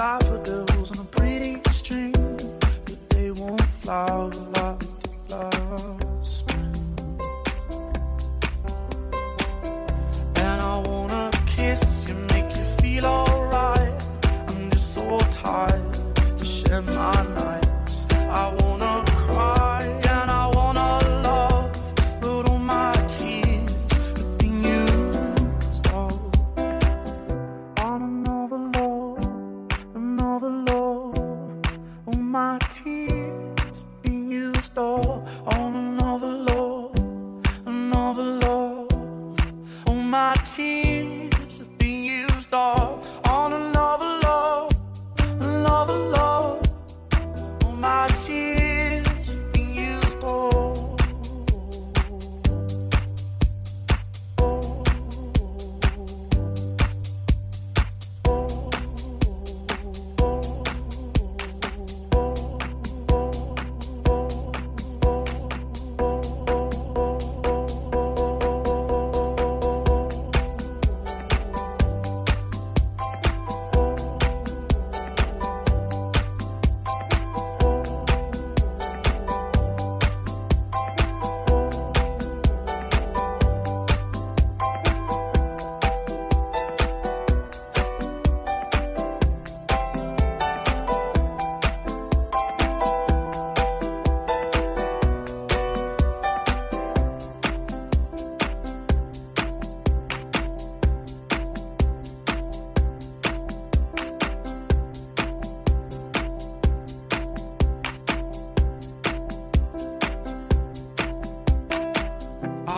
daffodils on a pretty string, but they won't flower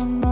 on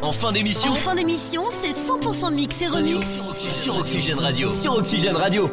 En fin d'émission En fin d'émission, c'est 100% mix et remix. sur Oxygène Radio. Sur Oxygène Radio.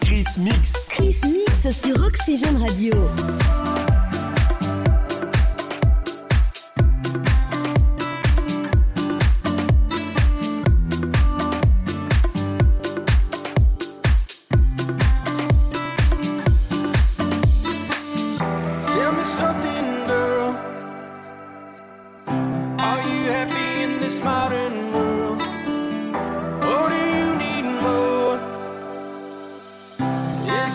Chris Mix. Chris Mix sur Oxygène Radio.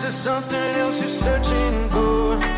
to something else you're searching for.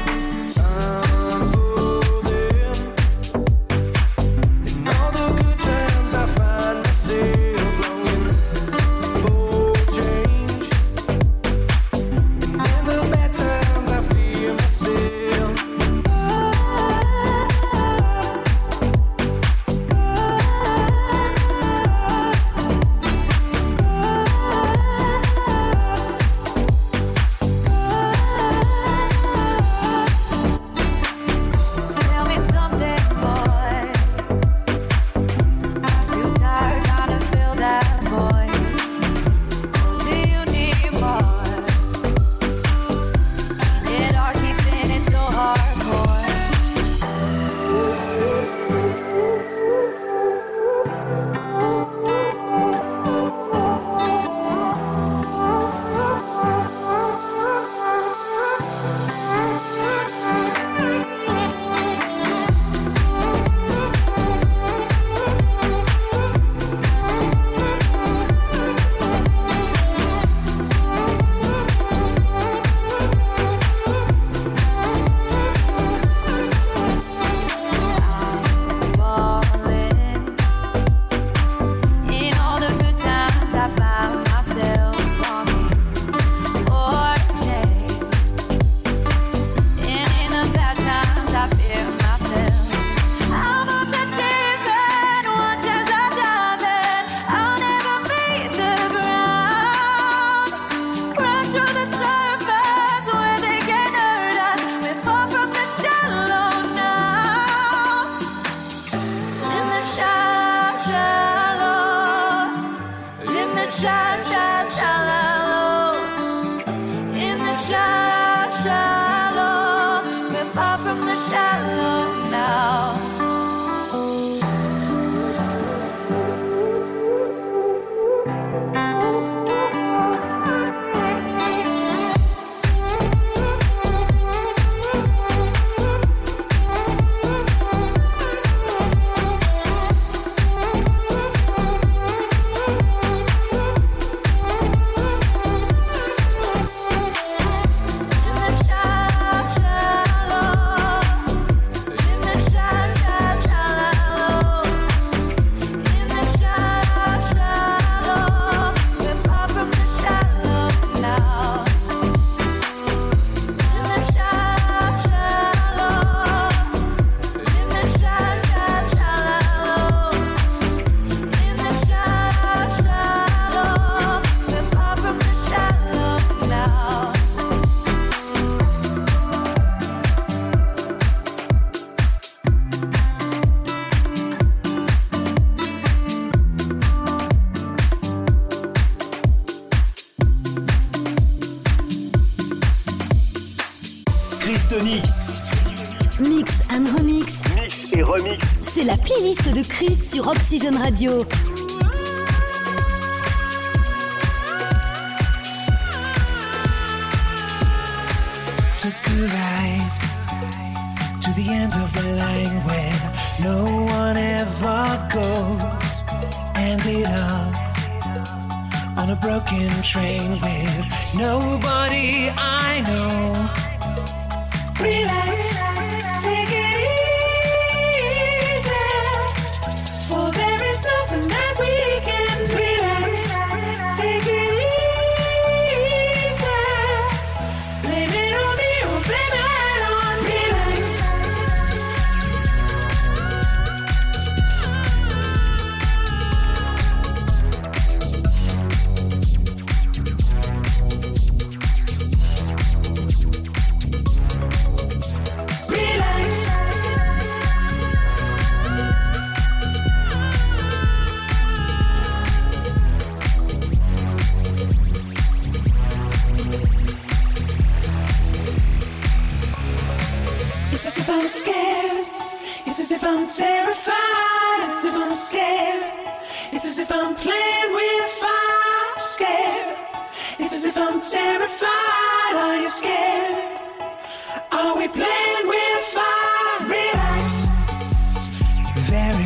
Fun Radio. Took a ride to the end of the line where no one ever goes. Ended up on a broken train with nobody I know. Relax, take it. Sweet.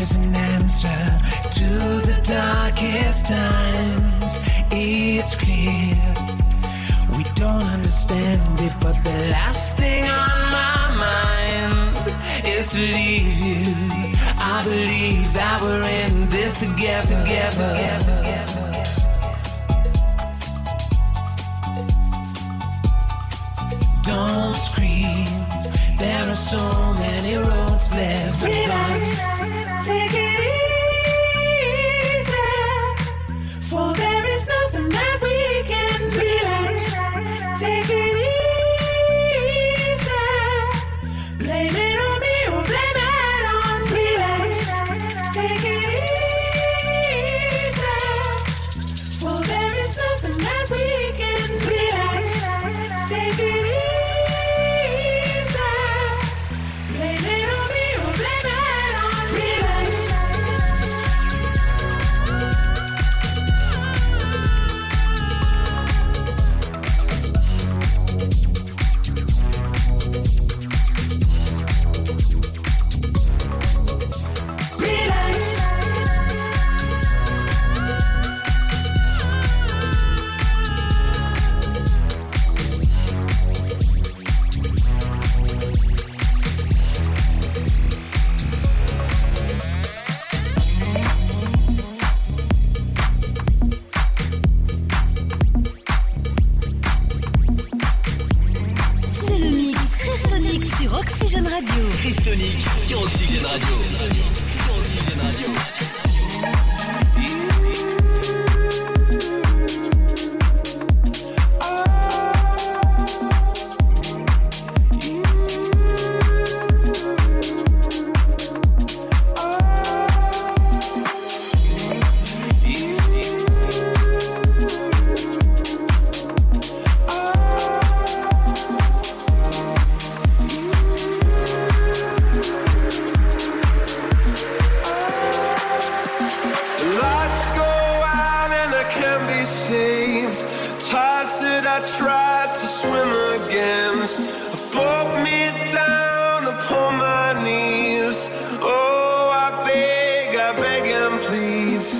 There's an answer to the darkest times. It's clear. We don't understand it, but the last thing on my mind is to leave you. I believe that we're in this together. together. together. Don't scream. There are so many roads left to cross take it easy.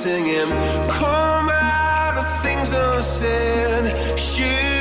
singing. Come out of things unsaid. She